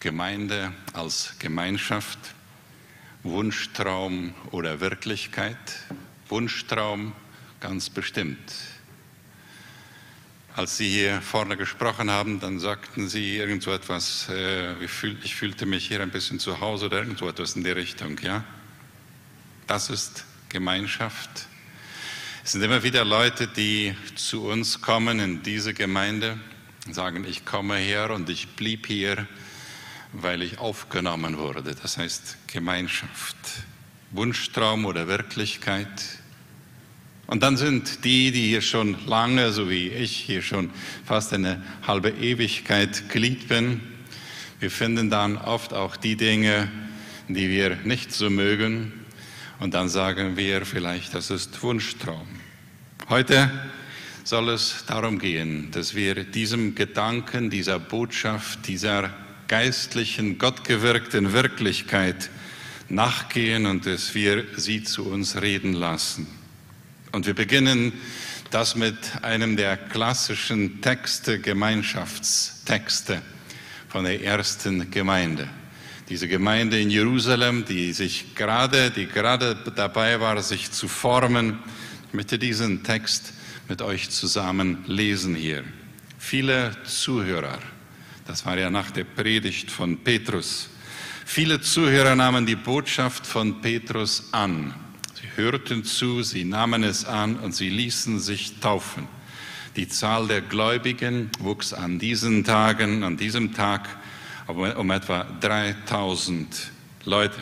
Gemeinde als Gemeinschaft, Wunschtraum oder Wirklichkeit? Wunschtraum ganz bestimmt. Als Sie hier vorne gesprochen haben, dann sagten Sie irgendwo etwas, äh, ich fühlte mich hier ein bisschen zu Hause oder irgendwo etwas in die Richtung, ja? Das ist Gemeinschaft. Es sind immer wieder Leute, die zu uns kommen in diese Gemeinde, sagen, ich komme her und ich blieb hier, weil ich aufgenommen wurde. Das heißt Gemeinschaft, Wunschtraum oder Wirklichkeit. Und dann sind die, die hier schon lange, so wie ich, hier schon fast eine halbe Ewigkeit Glied bin, wir finden dann oft auch die Dinge, die wir nicht so mögen. Und dann sagen wir vielleicht, das ist Wunschtraum. Heute soll es darum gehen, dass wir diesem Gedanken, dieser Botschaft, dieser geistlichen, gottgewirkten Wirklichkeit nachgehen und dass wir sie zu uns reden lassen. Und wir beginnen das mit einem der klassischen Texte, Gemeinschaftstexte von der ersten Gemeinde. Diese Gemeinde in Jerusalem, die sich gerade, die gerade dabei war, sich zu formen. Ich möchte diesen Text mit euch zusammen lesen hier. Viele Zuhörer, das war ja nach der Predigt von Petrus, viele Zuhörer nahmen die Botschaft von Petrus an hörten zu, sie nahmen es an und sie ließen sich taufen. Die Zahl der Gläubigen wuchs an diesen Tagen, an diesem Tag um etwa 3000 Leute.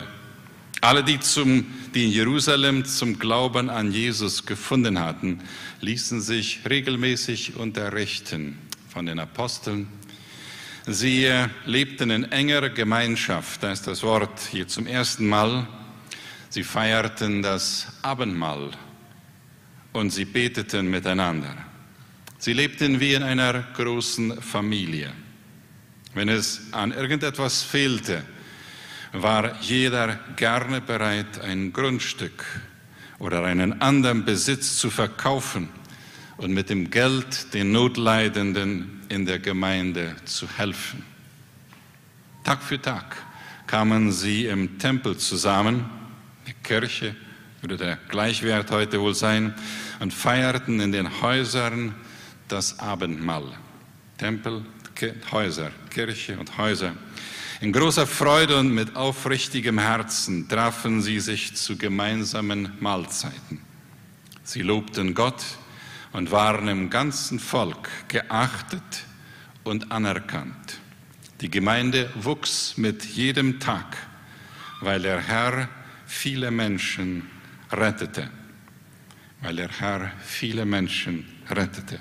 Alle, die, zum, die in Jerusalem zum Glauben an Jesus gefunden hatten, ließen sich regelmäßig unterrichten von den Aposteln. Sie lebten in enger Gemeinschaft, da ist das Wort hier zum ersten Mal Sie feierten das Abendmahl und sie beteten miteinander. Sie lebten wie in einer großen Familie. Wenn es an irgendetwas fehlte, war jeder gerne bereit, ein Grundstück oder einen anderen Besitz zu verkaufen und mit dem Geld den Notleidenden in der Gemeinde zu helfen. Tag für Tag kamen sie im Tempel zusammen Kirche, würde der Gleichwert heute wohl sein, und feierten in den Häusern das Abendmahl. Tempel, Häuser, Kirche und Häuser. In großer Freude und mit aufrichtigem Herzen trafen sie sich zu gemeinsamen Mahlzeiten. Sie lobten Gott und waren im ganzen Volk geachtet und anerkannt. Die Gemeinde wuchs mit jedem Tag, weil der Herr viele Menschen rettete, weil der Herr viele Menschen rettete.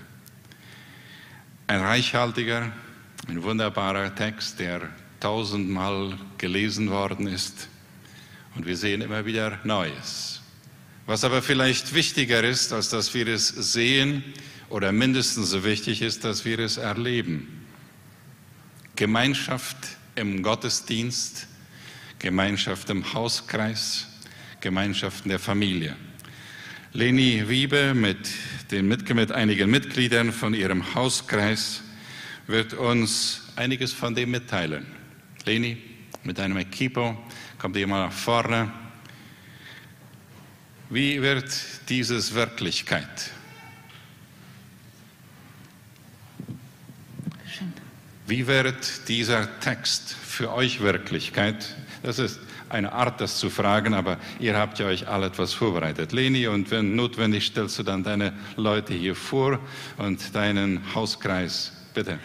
Ein reichhaltiger, ein wunderbarer Text, der tausendmal gelesen worden ist und wir sehen immer wieder Neues. Was aber vielleicht wichtiger ist, als dass wir es sehen oder mindestens so wichtig ist, dass wir es erleben. Gemeinschaft im Gottesdienst, Gemeinschaft im Hauskreis, Gemeinschaften der Familie. Leni Wiebe mit, den, mit einigen Mitgliedern von ihrem Hauskreis wird uns einiges von dem mitteilen. Leni, mit einem Equipo, kommt ihr mal nach vorne. Wie wird dieses Wirklichkeit? Wie wird dieser Text für euch Wirklichkeit? Das ist eine Art, das zu fragen, aber ihr habt ja euch alle etwas vorbereitet. Leni, und wenn notwendig, stellst du dann deine Leute hier vor und deinen Hauskreis. Bitte.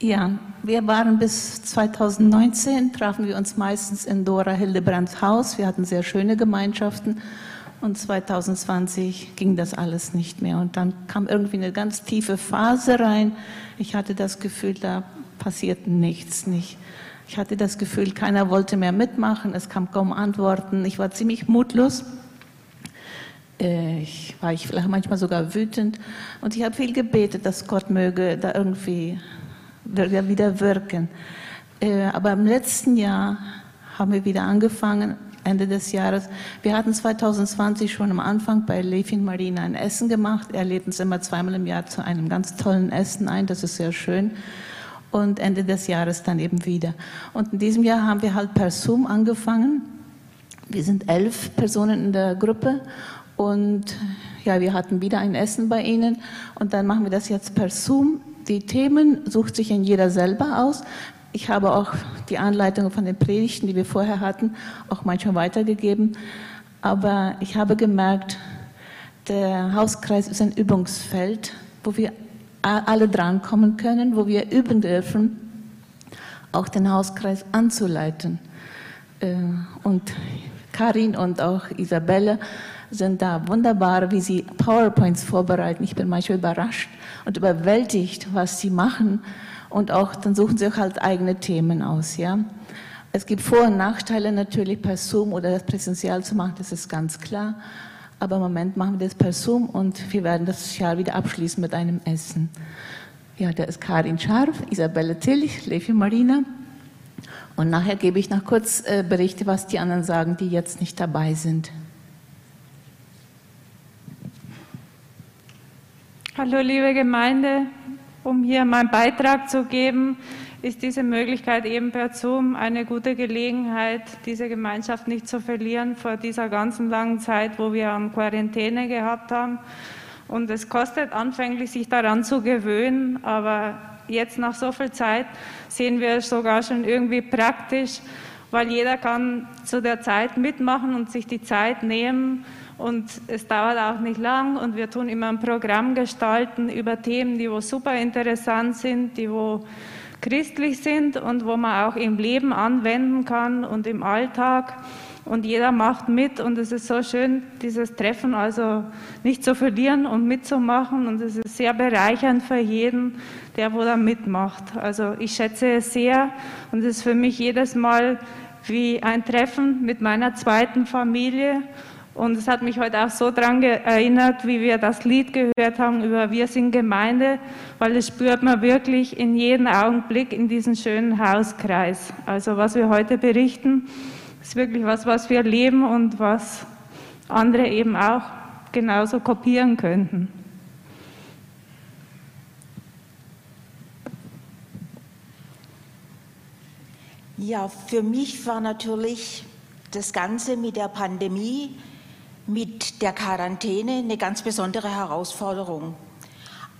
Ja, wir waren bis 2019, trafen wir uns meistens in Dora Hildebrands Haus. Wir hatten sehr schöne Gemeinschaften. Und 2020 ging das alles nicht mehr. Und dann kam irgendwie eine ganz tiefe Phase rein. Ich hatte das Gefühl, da passiert nichts, nicht. Ich hatte das Gefühl, keiner wollte mehr mitmachen, es kam kaum Antworten. Ich war ziemlich mutlos. Äh, ich war ich vielleicht manchmal sogar wütend und ich habe viel gebetet, dass Gott möge da irgendwie wieder wirken. Äh, aber im letzten Jahr haben wir wieder angefangen, Ende des Jahres. Wir hatten 2020 schon am Anfang bei Lefin Marina ein Essen gemacht. Er lädt uns immer zweimal im Jahr zu einem ganz tollen Essen ein, das ist sehr schön. und Ende des Jahres dann eben wieder. Und in diesem Jahr haben wir halt per Zoom angefangen. Wir sind elf Personen in der Gruppe und ja, wir hatten wieder ein Essen bei Ihnen und dann machen wir das jetzt per Zoom. Die Themen sucht sich in jeder selber aus. Ich habe auch die Anleitungen von den Predigten, die wir vorher hatten, auch manchmal weitergegeben. Aber ich habe gemerkt, der Hauskreis ist ein Übungsfeld, wo wir alle drankommen können, wo wir üben dürfen, auch den Hauskreis anzuleiten. Äh, und Karin und auch Isabelle sind da wunderbar, wie sie PowerPoints vorbereiten. Ich bin manchmal überrascht und überwältigt, was sie machen. Und auch dann suchen sie auch halt eigene Themen aus. Ja? Es gibt Vor- und Nachteile natürlich per Zoom oder das präsentiell zu machen, das ist ganz klar. Aber im Moment machen wir das per Zoom und wir werden das Jahr wieder abschließen mit einem Essen. Ja, da ist Karin Scharf, Isabelle Tillich, Levi Marina. Und nachher gebe ich noch kurz äh, Berichte, was die anderen sagen, die jetzt nicht dabei sind. Hallo liebe Gemeinde, um hier meinen Beitrag zu geben, ist diese Möglichkeit eben per Zoom eine gute Gelegenheit, diese Gemeinschaft nicht zu verlieren vor dieser ganzen langen Zeit, wo wir am Quarantäne gehabt haben. Und es kostet anfänglich, sich daran zu gewöhnen, aber jetzt nach so viel Zeit sehen wir es sogar schon irgendwie praktisch, weil jeder kann zu der Zeit mitmachen und sich die Zeit nehmen. Und es dauert auch nicht lang und wir tun immer ein Programm gestalten über Themen, die wo super interessant sind, die wo christlich sind und wo man auch im Leben anwenden kann und im Alltag. Und jeder macht mit und es ist so schön, dieses Treffen also nicht zu verlieren und mitzumachen. Und es ist sehr bereichernd für jeden, der wo da mitmacht. Also ich schätze es sehr und es ist für mich jedes Mal wie ein Treffen mit meiner zweiten Familie und es hat mich heute auch so daran erinnert, wie wir das Lied gehört haben über Wir sind Gemeinde, weil das spürt man wirklich in jedem Augenblick in diesem schönen Hauskreis. Also was wir heute berichten, ist wirklich was, was wir leben und was andere eben auch genauso kopieren könnten. Ja, für mich war natürlich das Ganze mit der Pandemie mit der Quarantäne eine ganz besondere Herausforderung.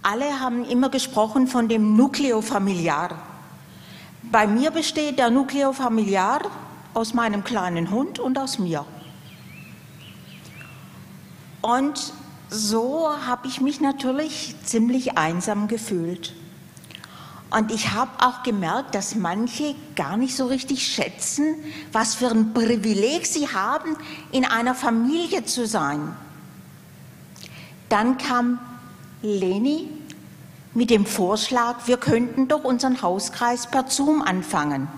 Alle haben immer gesprochen von dem Nucleo familiar. Bei mir besteht der Nucleo familiar aus meinem kleinen Hund und aus mir. Und so habe ich mich natürlich ziemlich einsam gefühlt. Und ich habe auch gemerkt, dass manche gar nicht so richtig schätzen, was für ein Privileg sie haben, in einer Familie zu sein. Dann kam Leni mit dem Vorschlag, wir könnten doch unseren Hauskreis per Zoom anfangen.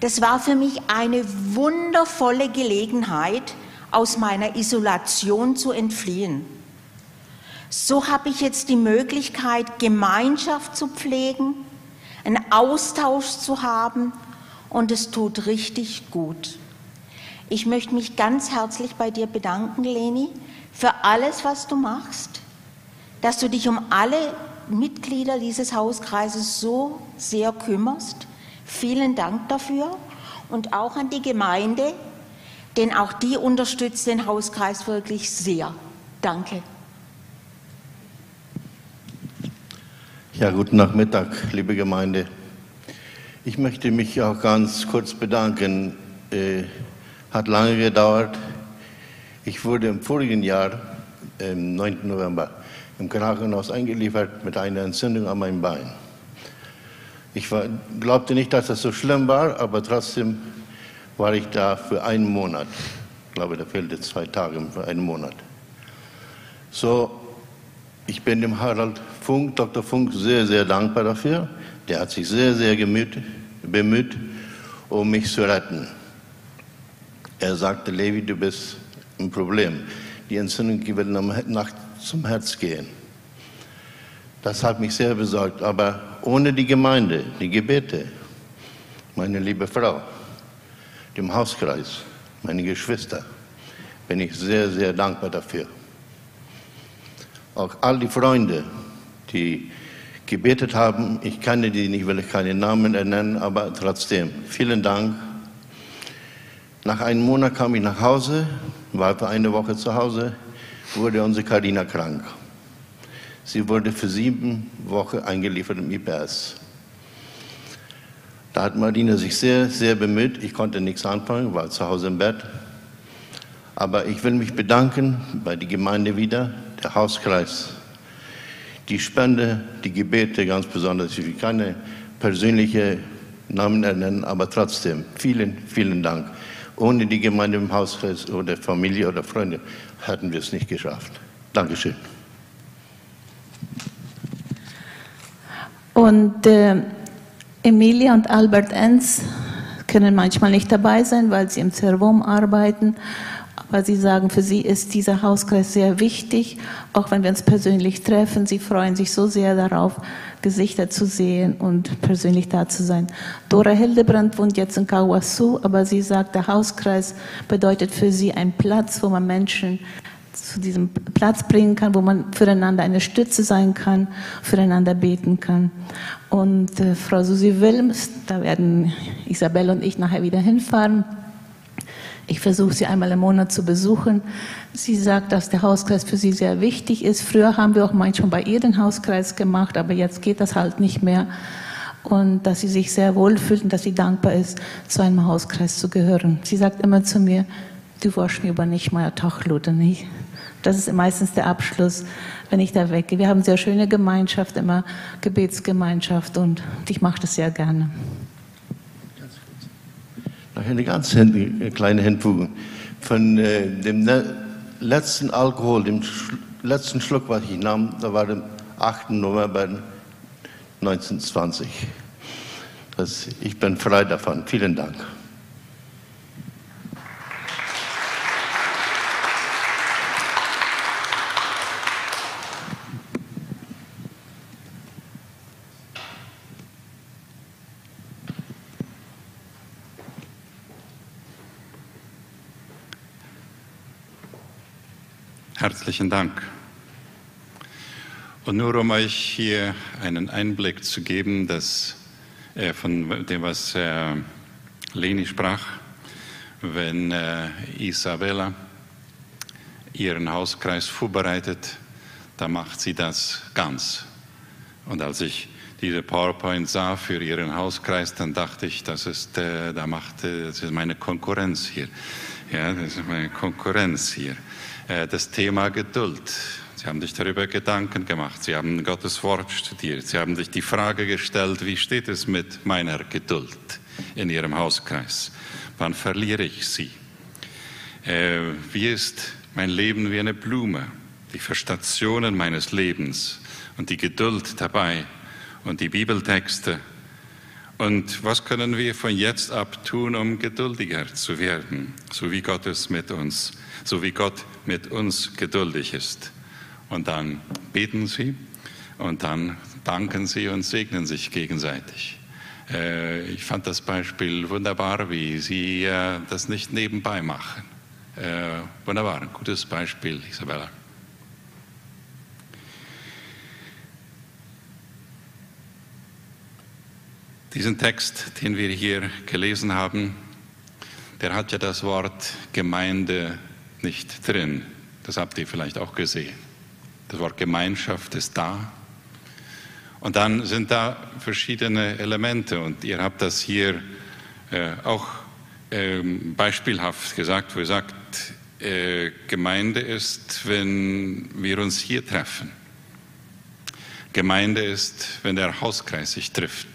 Das war für mich eine wundervolle Gelegenheit, aus meiner Isolation zu entfliehen. So habe ich jetzt die Möglichkeit, Gemeinschaft zu pflegen, einen Austausch zu haben und es tut richtig gut. Ich möchte mich ganz herzlich bei dir bedanken, Leni, für alles, was du machst, dass du dich um alle Mitglieder dieses Hauskreises so sehr kümmerst. Vielen Dank dafür und auch an die Gemeinde, denn auch die unterstützt den Hauskreis wirklich sehr. Danke. Ja, guten Nachmittag, liebe Gemeinde. Ich möchte mich auch ganz kurz bedanken. Äh, hat lange gedauert. Ich wurde im vorigen Jahr, am 9. November, im Krankenhaus eingeliefert mit einer Entzündung an meinem Bein. Ich war, glaubte nicht, dass das so schlimm war, aber trotzdem war ich da für einen Monat. Ich glaube, da fehlte zwei Tage für einen Monat. So ich bin dem Harald Funk, Dr. Funk, sehr, sehr dankbar dafür. Der hat sich sehr, sehr gemüht, bemüht, um mich zu retten. Er sagte, Levi, du bist ein Problem. Die Entzündung wird Nacht zum Herz gehen. Das hat mich sehr besorgt. Aber ohne die Gemeinde, die Gebete, meine liebe Frau, dem Hauskreis, meine Geschwister, bin ich sehr, sehr dankbar dafür auch all die Freunde, die gebetet haben. Ich kann die nicht, will ich keine Namen nennen, aber trotzdem, vielen Dank. Nach einem Monat kam ich nach Hause, war für eine Woche zu Hause, wurde unsere Karina krank. Sie wurde für sieben Wochen eingeliefert im IPS. Da hat Marina sich sehr, sehr bemüht. Ich konnte nichts anfangen, war zu Hause im Bett. Aber ich will mich bedanken bei der Gemeinde wieder, der Hauskreis, die Spende, die Gebete ganz besonders. Ich will keine persönlichen Namen nennen, aber trotzdem vielen, vielen Dank. Ohne die Gemeinde im Hauskreis oder Familie oder Freunde hätten wir es nicht geschafft. Dankeschön. Und äh, Emilia und Albert Enz können manchmal nicht dabei sein, weil sie im Zerwurm arbeiten. Aber sie sagen, für sie ist dieser Hauskreis sehr wichtig, auch wenn wir uns persönlich treffen. Sie freuen sich so sehr darauf, Gesichter zu sehen und persönlich da zu sein. Dora Hildebrand wohnt jetzt in Kawasu, aber sie sagt, der Hauskreis bedeutet für sie ein Platz, wo man Menschen zu diesem Platz bringen kann, wo man füreinander eine Stütze sein kann, füreinander beten kann. Und äh, Frau Susi Wilms, da werden Isabelle und ich nachher wieder hinfahren. Ich versuche sie einmal im Monat zu besuchen. Sie sagt, dass der Hauskreis für sie sehr wichtig ist. Früher haben wir auch manchmal bei ihr den Hauskreis gemacht, aber jetzt geht das halt nicht mehr. Und dass sie sich sehr wohl fühlt und dass sie dankbar ist, zu einem Hauskreis zu gehören. Sie sagt immer zu mir, du warst mir aber nicht mal Tag, oder nicht? Das ist meistens der Abschluss, wenn ich da weggehe. Wir haben sehr schöne Gemeinschaft, immer Gebetsgemeinschaft und ich mache das sehr gerne. Eine ganz kleine Hinfügung. Von äh, dem ne-, letzten Alkohol, dem letzten Schluck, was ich nahm, da war der 8. November 1920. Das, ich bin frei davon. Vielen Dank. Herzlichen Dank. Und nur um euch hier einen Einblick zu geben, dass, äh, von dem, was äh, Leni sprach, wenn äh, Isabella ihren Hauskreis vorbereitet, dann macht sie das ganz. Und als ich diese PowerPoint sah für ihren Hauskreis, dann dachte ich, das ist, äh, da macht, äh, das ist meine Konkurrenz hier. Ja, das ist meine Konkurrenz hier. Äh, das Thema Geduld. Sie haben sich darüber Gedanken gemacht. Sie haben Gottes Wort studiert. Sie haben sich die Frage gestellt, wie steht es mit meiner Geduld in Ihrem Hauskreis? Wann verliere ich sie? Äh, wie ist mein Leben wie eine Blume? Die Verstationen meines Lebens und die Geduld dabei und die Bibeltexte. Und was können wir von jetzt ab tun, um geduldiger zu werden, so wie Gott es mit uns so wie Gott mit uns geduldig ist. Und dann beten sie und dann danken sie und segnen sich gegenseitig. Äh, ich fand das Beispiel wunderbar, wie sie äh, das nicht nebenbei machen. Äh, wunderbar, ein gutes Beispiel, Isabella. Diesen Text, den wir hier gelesen haben, der hat ja das Wort Gemeinde nicht drin. Das habt ihr vielleicht auch gesehen. Das Wort Gemeinschaft ist da. Und dann sind da verschiedene Elemente und ihr habt das hier äh, auch äh, beispielhaft gesagt, wo ihr sagt, äh, Gemeinde ist, wenn wir uns hier treffen. Gemeinde ist, wenn der Hauskreis sich trifft.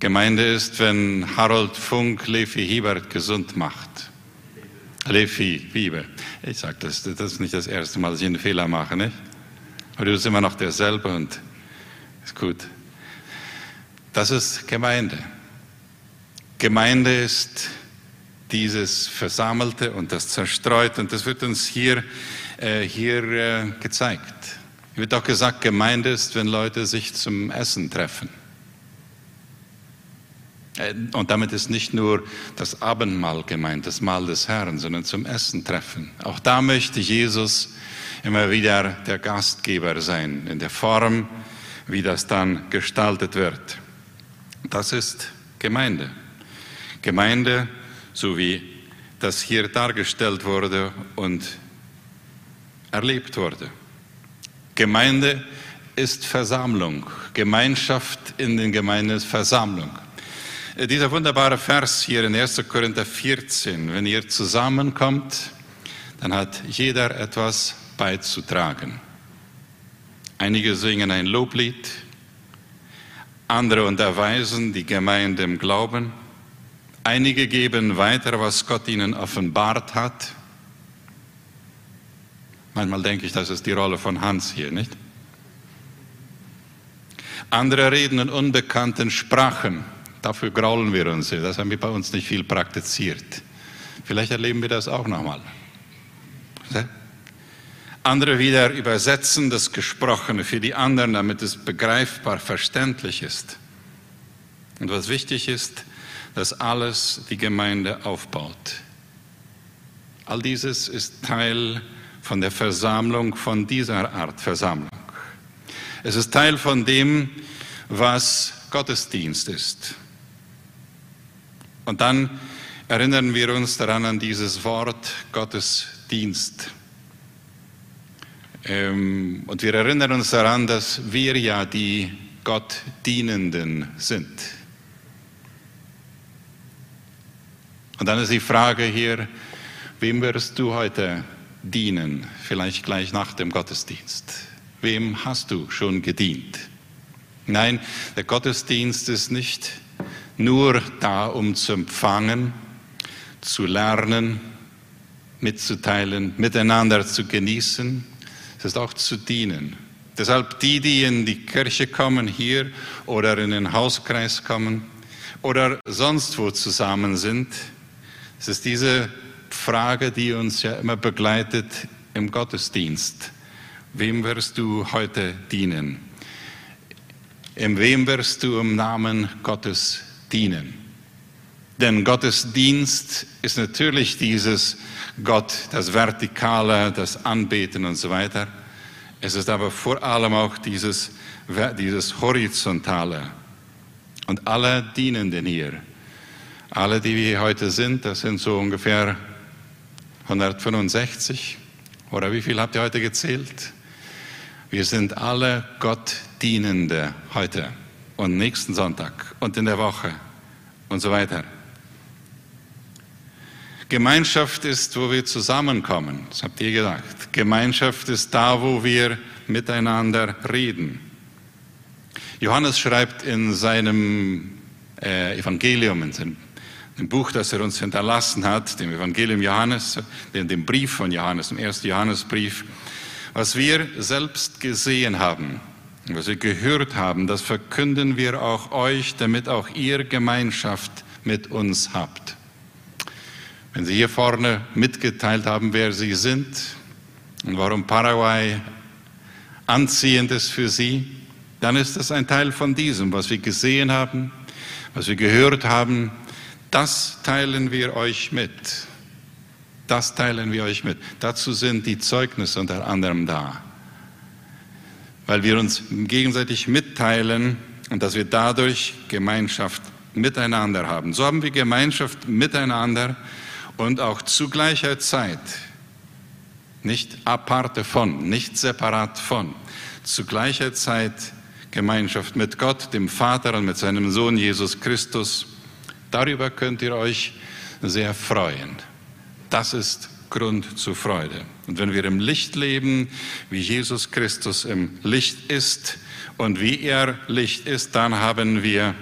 Gemeinde ist, wenn Harold Funk Levi Hiebert gesund macht. Lefi, Bibel. Ich sage das, das ist nicht das erste Mal, dass ich einen Fehler mache, nicht? Aber du bist immer noch derselbe und ist gut. Das ist Gemeinde. Gemeinde ist dieses Versammelte und das Zerstreute und das wird uns hier, äh, hier äh, gezeigt. Es wird auch gesagt, Gemeinde ist, wenn Leute sich zum Essen treffen. Äh, und damit ist nicht nur das Abendmahl gemeint, das Mahl des Herrn, sondern zum Essen treffen. Auch da möchte Jesus immer wieder der Gastgeber sein, in der Form, wie das dann gestaltet wird. Das ist Gemeinde. Gemeinde, so wie das hier dargestellt wurde und erlebt wurde. Gemeinde ist Versammlung. Gemeinschaft in den Gemeinden ist Versammlung. Äh, dieser wunderbare Vers hier in 1. Korinther 14, wenn ihr zusammenkommt, dann hat jeder etwas beizutragen. Einige singen ein Loblied, andere unterweisen die Gemeinde im Glauben, einige geben weiter, was Gott ihnen offenbart hat. Manchmal denke ich, das ist die Rolle von Hans hier, nicht? Andere reden in unbekannten Sprachen. Dafür graulen wir uns. Das haben wir bei uns nicht viel praktiziert. Vielleicht erleben wir das auch nochmal. Andere wieder übersetzen das Gesprochene für die anderen, damit es begreifbar, verständlich ist. Und was wichtig ist, dass alles die Gemeinde aufbaut. All dieses ist Teil von der Versammlung, von dieser Art Versammlung. Es ist Teil von dem, was Gottesdienst ist. Und dann erinnern wir uns daran an dieses Wort Gottesdienst. Ähm, und wir erinnern uns daran, dass wir ja die Gottdienenden sind. Und dann ist die Frage hier, wem wirst du heute dienen? Vielleicht gleich nach dem Gottesdienst. Wem hast du schon gedient? Nein, der Gottesdienst ist nicht nur da, um zu empfangen, zu lernen, mitzuteilen, miteinander zu genießen. Es ist auch zu dienen. Deshalb die, die in die Kirche kommen, hier oder in den Hauskreis kommen oder sonst wo zusammen sind, es ist diese Frage, die uns ja immer begleitet im Gottesdienst. Wem wirst du heute dienen? In wem wirst du im Namen Gottes dienen? Denn Gottesdienst ist natürlich dieses Gott, das Vertikale, das Anbeten und so weiter. Es ist aber vor allem auch dieses, dieses Horizontale. Und alle Dienenden hier, alle, die wir heute sind, das sind so ungefähr 165 oder wie viel habt ihr heute gezählt? Wir sind alle Gott Dienende heute und nächsten Sonntag und in der Woche und so weiter. Gemeinschaft ist, wo wir zusammenkommen, das habt ihr gesagt. Gemeinschaft ist da, wo wir miteinander reden. Johannes schreibt in seinem äh, Evangelium, in seinem Buch, das er uns hinterlassen hat, dem Evangelium Johannes, dem, dem Brief von Johannes, dem ersten Johannesbrief, was wir selbst gesehen haben, was wir gehört haben, das verkünden wir auch euch, damit auch ihr Gemeinschaft mit uns habt. Wenn Sie hier vorne mitgeteilt haben, wer Sie sind und warum Paraguay anziehend ist für Sie, dann ist das ein Teil von diesem, was wir gesehen haben, was wir gehört haben, das teilen wir euch mit. Das teilen wir euch mit. Dazu sind die Zeugnisse unter anderem da. Weil wir uns gegenseitig mitteilen und dass wir dadurch Gemeinschaft miteinander haben. So haben wir Gemeinschaft miteinander und auch zu gleicher Zeit, nicht aparte von, nicht separat von, zu gleicher Zeit Gemeinschaft mit Gott, dem Vater und mit seinem Sohn Jesus Christus Darüber könnt ihr euch sehr freuen. Das ist Grund zur Freude. Und wenn wir im Licht leben, wie Jesus Christus im Licht ist und wie er Licht ist, dann haben wir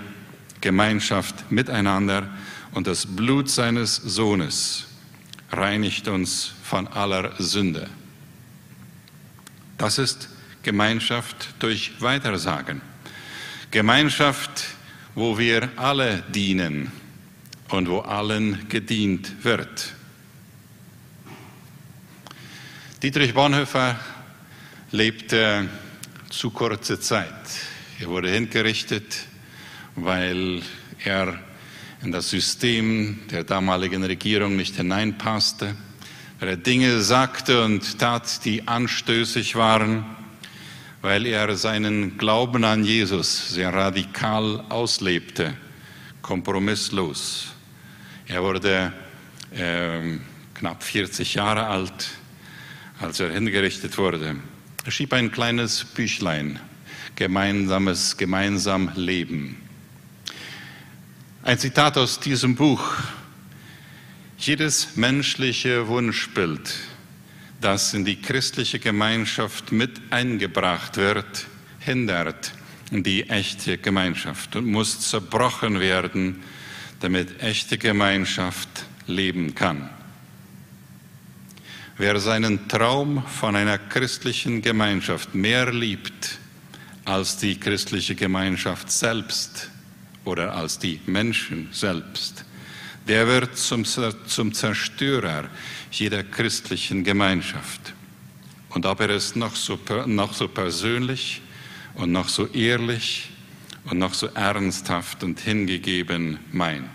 Gemeinschaft miteinander und das Blut seines Sohnes reinigt uns von aller Sünde. Das ist Gemeinschaft durch Weitersagen. Gemeinschaft, wo wir alle dienen und wo allen gedient wird. Dietrich Bonhoeffer lebte zu kurze Zeit. Er wurde hingerichtet, weil er in das System der damaligen Regierung nicht hineinpasste, weil er Dinge sagte und tat, die anstößig waren, weil er seinen Glauben an Jesus sehr radikal auslebte, kompromisslos. Er wurde äh, knapp 40 Jahre alt, als er hingerichtet wurde. Schrieb ein kleines Büchlein, gemeinsames, gemeinsam Leben. Ein Zitat aus diesem Buch. Jedes menschliche Wunschbild, das in die christliche Gemeinschaft mit eingebracht wird, hindert die echte Gemeinschaft und muss zerbrochen werden, damit echte Gemeinschaft leben kann. Wer seinen Traum von einer christlichen Gemeinschaft mehr liebt als die christliche Gemeinschaft selbst, oder als die Menschen selbst. Der wird zum, zum Zerstörer jeder christlichen Gemeinschaft. Und ob er es noch so, noch so persönlich und noch so ehrlich und noch so ernsthaft und hingegeben meint.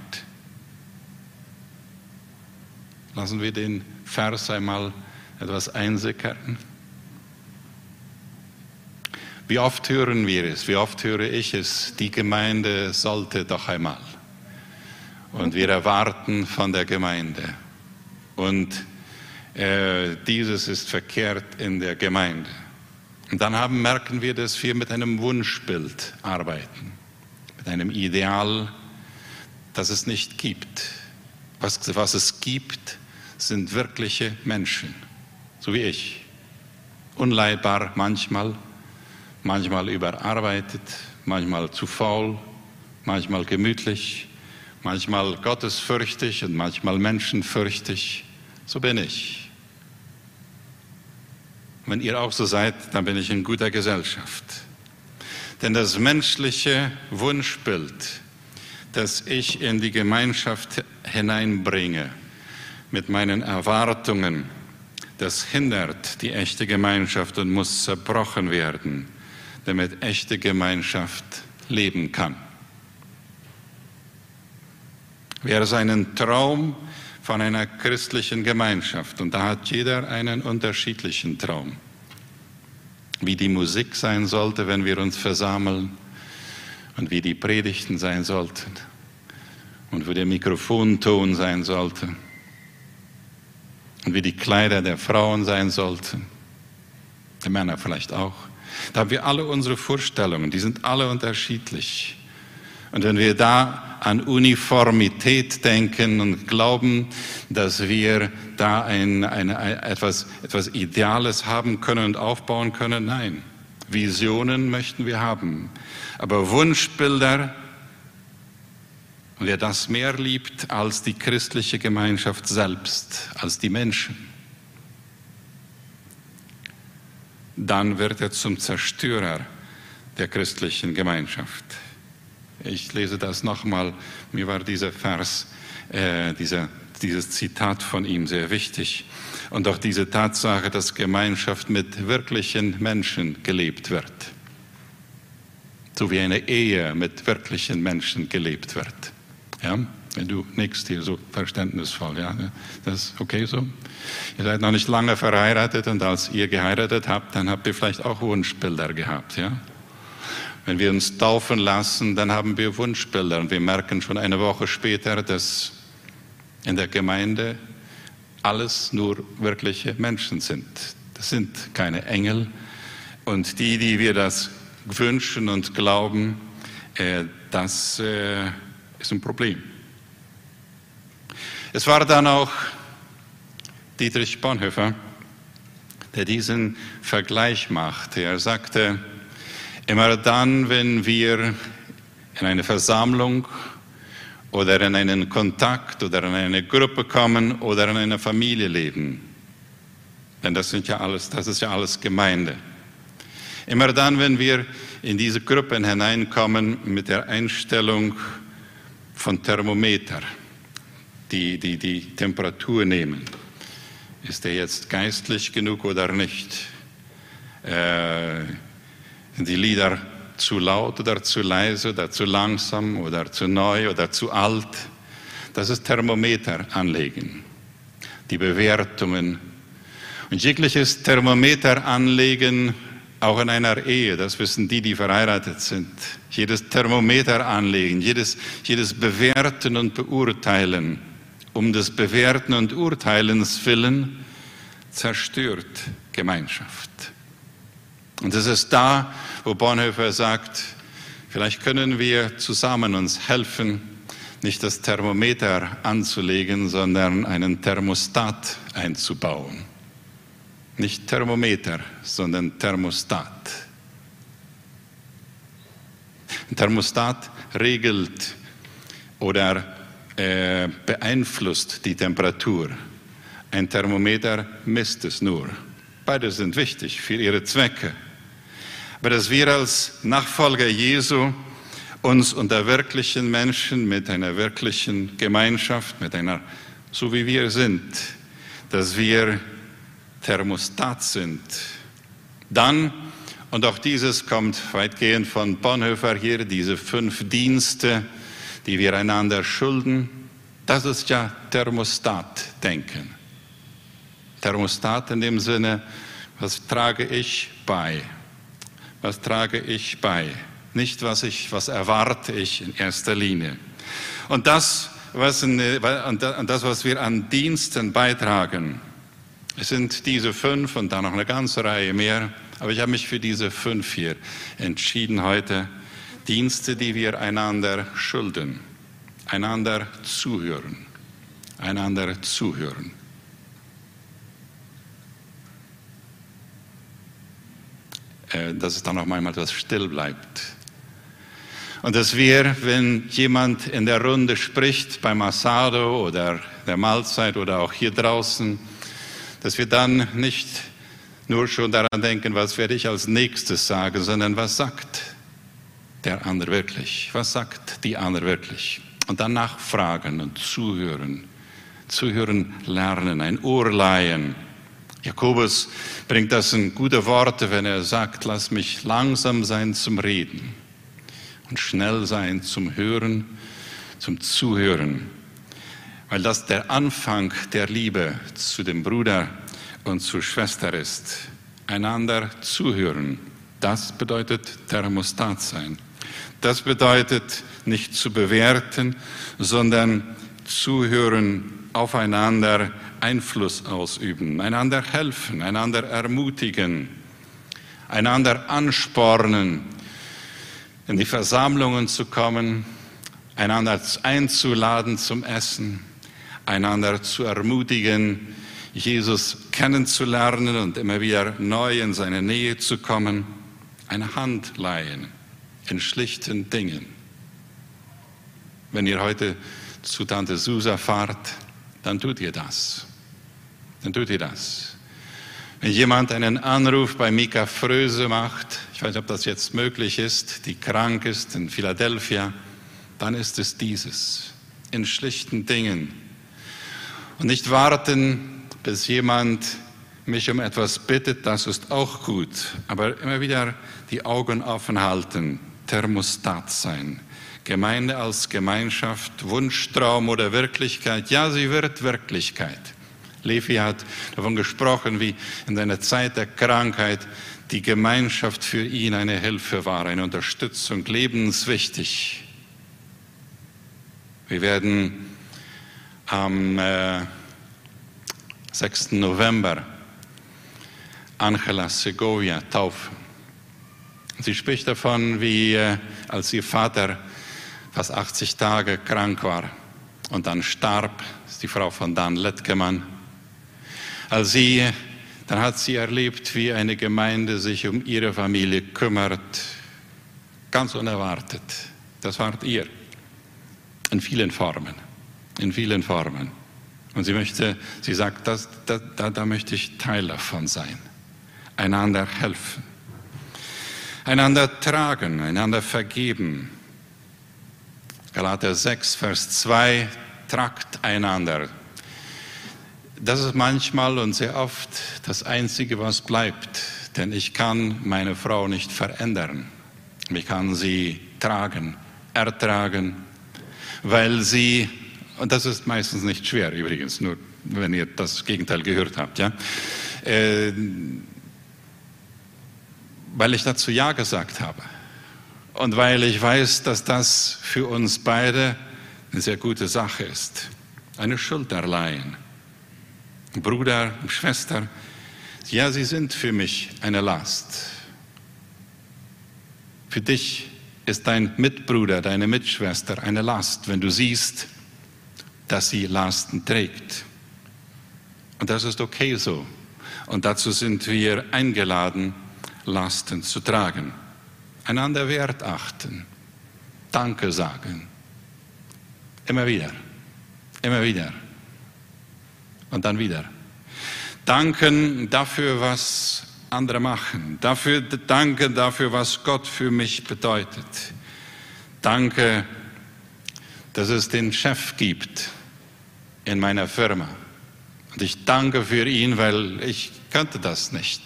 Lassen wir den Vers einmal etwas einsickern. Wie oft hören wir es, wie oft höre ich es, die Gemeinde sollte doch einmal. Und wir erwarten von der Gemeinde. Und äh, dieses ist verkehrt in der Gemeinde. Und dann haben, merken wir, dass wir mit einem Wunschbild arbeiten, mit einem Ideal, das es nicht gibt. Was, was es gibt, sind wirkliche Menschen, so wie ich. Unleidbar manchmal, manchmal überarbeitet, manchmal zu faul, manchmal gemütlich, manchmal gottesfürchtig und manchmal menschenfürchtig. So bin ich. Wenn ihr auch so seid, dann bin ich in guter Gesellschaft. Denn das menschliche Wunschbild, das ich in die Gemeinschaft hineinbringe, mit meinen Erwartungen, das hindert die echte Gemeinschaft und muss zerbrochen werden damit echte Gemeinschaft leben kann. Wer seinen Traum von einer christlichen Gemeinschaft, und da hat jeder einen unterschiedlichen Traum, wie die Musik sein sollte, wenn wir uns versammeln, und wie die Predigten sein sollten, und wie der Mikrofonton sein sollte, und wie die Kleider der Frauen sein sollten, der Männer vielleicht auch. Da haben wir alle unsere Vorstellungen, die sind alle unterschiedlich. Und wenn wir da an Uniformität denken und glauben, dass wir da ein, ein, etwas, etwas Ideales haben können und aufbauen können, nein. Visionen möchten wir haben. Aber Wunschbilder, und wer das mehr liebt als die christliche Gemeinschaft selbst, als die Menschen, dann wird er zum Zerstörer der christlichen Gemeinschaft. Ich lese das nochmal. Mir war dieser Vers, äh, dieser, dieses Zitat von ihm sehr wichtig. Und auch diese Tatsache, dass Gemeinschaft mit wirklichen Menschen gelebt wird. So wie eine Ehe mit wirklichen Menschen gelebt wird. Ja? Wenn du nickst hier so verständnisvoll, ja, das ist okay so. Ihr seid noch nicht lange verheiratet und als ihr geheiratet habt, dann habt ihr vielleicht auch Wunschbilder gehabt, ja. Wenn wir uns taufen lassen, dann haben wir Wunschbilder und wir merken schon eine Woche später, dass in der Gemeinde alles nur wirkliche Menschen sind. Das sind keine Engel. Und die, die wir das wünschen und glauben, äh, das äh, ist ein Problem. Es war dann auch Dietrich Bonhoeffer, der diesen Vergleich machte. Er sagte, immer dann, wenn wir in eine Versammlung oder in einen Kontakt oder in eine Gruppe kommen oder in einer Familie leben, denn das sind ja alles, das ist ja alles Gemeinde. Immer dann, wenn wir in diese Gruppen hineinkommen mit der Einstellung von Thermometer, die, die, die Temperatur nehmen. Ist er jetzt geistlich genug oder nicht? Äh, sind die Lieder zu laut oder zu leise oder zu langsam oder zu neu oder zu alt? Das ist Thermometer anlegen. Die Bewertungen. Und jegliches Thermometer anlegen Auch in einer Ehe, das wissen die, die verheiratet sind, jedes Thermometer anlegen, jedes, jedes Bewerten und Beurteilen, um des Bewerten und Urteilens willen, zerstört Gemeinschaft. Und es ist da, wo Bonhoeffer sagt, vielleicht können wir zusammen uns helfen, nicht das Thermometer anzulegen, sondern einen Thermostat einzubauen. Nicht Thermometer, sondern Thermostat. Ein Thermostat regelt oder äh, beeinflusst die Temperatur. Ein Thermometer misst es nur. Beide sind wichtig für ihre Zwecke. Aber dass wir als Nachfolger Jesu uns unter wirklichen Menschen mit einer wirklichen Gemeinschaft, mit einer, so wie wir sind, dass wir Thermostat sind. Dann, und auch dieses kommt weitgehend von Bonhoeffer hier, diese fünf Dienste, die wir einander schulden, das ist ja Thermostat-Denken. Thermostat in dem Sinne, was trage ich bei? Was trage ich bei? Nicht, was, ich, was erwarte ich in erster Linie. Und das, was, in, und das, was wir an Diensten beitragen, es sind diese fünf und dann noch eine ganze Reihe mehr. Aber ich habe mich für diese fünf hier entschieden heute. Dienste, die wir einander schulden. Einander zuhören. Einander zuhören. Äh, dass es dann auch manchmal etwas still bleibt. Und dass wir, wenn jemand in der Runde spricht, beim Asado oder der Mahlzeit oder auch hier draußen, dass wir dann nicht nur schon daran denken, was werde ich als nächstes sagen, sondern was sagt der andere wirklich? Was sagt die andere wirklich? Und dann nachfragen und zuhören. Zuhören lernen, ein Ohr leihen. Jakobus bringt das in gute Worte, wenn er sagt, lass mich langsam sein zum Reden und schnell sein zum Hören, zum Zuhören weil das der Anfang der Liebe zu dem Bruder und zur Schwester ist. Einander zuhören, das bedeutet Thermostat sein. Das bedeutet nicht zu bewerten, sondern zuhören, aufeinander Einfluss ausüben, einander helfen, einander ermutigen, einander anspornen, in die Versammlungen zu kommen, einander einzuladen zum Essen, einander zu ermutigen, Jesus kennenzulernen und immer wieder neu in seine Nähe zu kommen, eine Hand leihen in schlichten Dingen. Wenn ihr heute zu Tante Susa fahrt, dann tut ihr das. Dann tut ihr das. Wenn jemand einen Anruf bei Mika Fröse macht, ich weiß nicht, ob das jetzt möglich ist, die krank ist in Philadelphia, dann ist es dieses, in schlichten Dingen und nicht warten, bis jemand mich um etwas bittet, das ist auch gut. Aber immer wieder die Augen offen halten, Thermostat sein. Gemeinde als Gemeinschaft, Wunschtraum oder Wirklichkeit. Ja, sie wird Wirklichkeit. Levi hat davon gesprochen, wie in seiner Zeit der Krankheit die Gemeinschaft für ihn eine Hilfe war, eine Unterstützung, lebenswichtig. Wir werden am äh, 6. November Angela Segovia taufen. Sie spricht davon, wie äh, als ihr Vater fast 80 Tage krank war und dann starb, ist die Frau von Dan Lettgemann. Als sie, dann hat sie erlebt, wie eine Gemeinde sich um ihre Familie kümmert, ganz unerwartet. Das wart ihr, in vielen Formen in vielen Formen. Und sie möchte, sie sagt, das, da, da, da möchte ich Teil davon sein. Einander helfen. Einander tragen, einander vergeben. Galater 6, Vers 2, tragt einander. Das ist manchmal und sehr oft das Einzige, was bleibt. Denn ich kann meine Frau nicht verändern. Ich kann sie tragen, ertragen, weil sie und das ist meistens nicht schwer übrigens, nur wenn ihr das Gegenteil gehört habt. Ja? Äh, weil ich dazu Ja gesagt habe und weil ich weiß, dass das für uns beide eine sehr gute Sache ist. Eine Schulterleihen. Bruder, Schwester, ja, sie sind für mich eine Last. Für dich ist dein Mitbruder, deine Mitschwester eine Last, wenn du siehst, dass sie Lasten trägt. Und das ist okay so. Und dazu sind wir eingeladen, Lasten zu tragen. Einander Wert achten, Danke sagen. Immer wieder, immer wieder. Und dann wieder. Danken dafür, was andere machen. Dafür, danke dafür, was Gott für mich bedeutet. Danke, dass es den Chef gibt in meiner Firma. Und ich danke für ihn, weil ich könnte das nicht.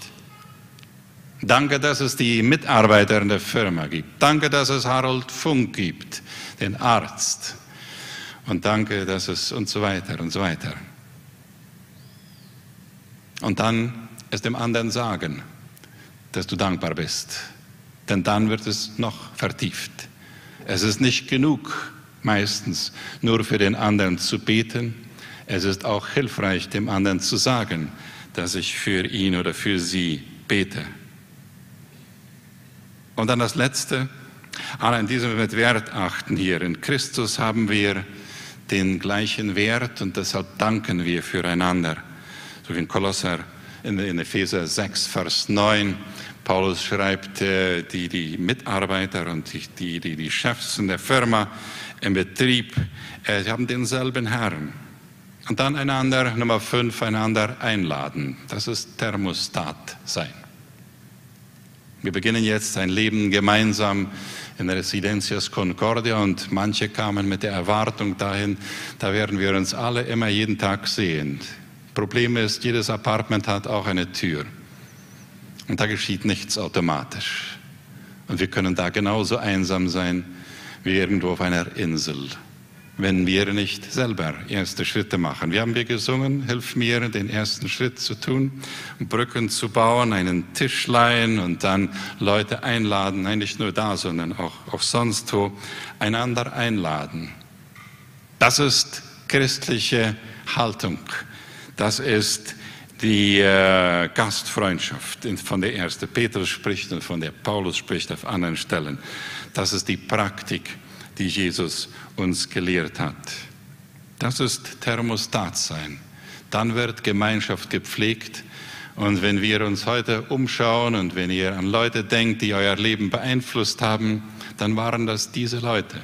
Danke, dass es die Mitarbeiter in der Firma gibt. Danke, dass es Harold Funk gibt, den Arzt. Und danke, dass es und so weiter und so weiter. Und dann es dem anderen sagen, dass du dankbar bist. Denn dann wird es noch vertieft. Es ist nicht genug, meistens nur für den anderen zu beten. Es ist auch hilfreich, dem anderen zu sagen, dass ich für ihn oder für sie bete. Und dann das Letzte, an diesem mit Wert achten hier. In Christus haben wir den gleichen Wert und deshalb danken wir füreinander. So wie in Kolosser in, in Epheser 6, Vers 9. Paulus schreibt, äh, die, die Mitarbeiter und die, die, die Chefs in der Firma, im Betrieb, äh, sie haben denselben Herrn. Und dann einander, Nummer 5, einander einladen. Das ist Thermostat sein. Wir beginnen jetzt ein Leben gemeinsam in Residencias Concordia und manche kamen mit der Erwartung dahin, da werden wir uns alle immer jeden Tag sehen. Problem ist, jedes Apartment hat auch eine Tür. Und da geschieht nichts automatisch. Und wir können da genauso einsam sein wie irgendwo auf einer Insel, wenn wir nicht selber erste Schritte machen. Wir haben wir gesungen, hilf mir, den ersten Schritt zu tun, Brücken zu bauen, einen Tisch leihen und dann Leute einladen, nein, nicht nur da, sondern auch, auch sonst wo, einander einladen. Das ist christliche Haltung. Das ist die äh, Gastfreundschaft, von der erste Petrus spricht und von der Paulus spricht auf anderen Stellen. Das ist die Praktik, die Jesus uns gelehrt hat. Das ist Thermostat sein. Dann wird Gemeinschaft gepflegt. Und wenn wir uns heute umschauen und wenn ihr an Leute denkt, die euer Leben beeinflusst haben, dann waren das diese Leute.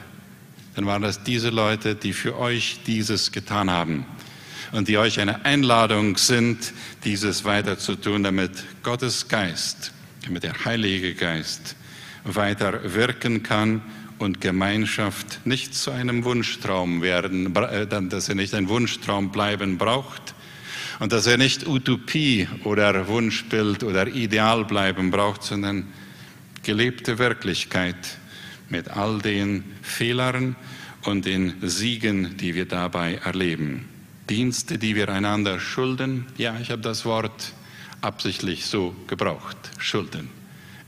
Dann waren das diese Leute, die für euch dieses getan haben und die euch eine Einladung sind, dieses weiter zu tun, damit Gottes Geist, damit der Heilige Geist weiter wirken kann und Gemeinschaft nicht zu einem Wunschtraum werden, äh, dass er nicht ein Wunschtraum bleiben braucht und dass er nicht Utopie oder Wunschbild oder Ideal bleiben braucht, sondern gelebte Wirklichkeit mit all den Fehlern und den Siegen, die wir dabei erleben. Dienste, die wir einander schulden. Ja, ich habe das Wort absichtlich so gebraucht, schulden.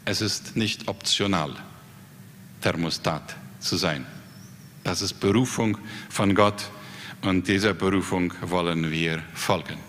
Es ist nicht optional, Thermostat zu sein. Das ist Berufung von Gott und dieser Berufung wollen wir folgen.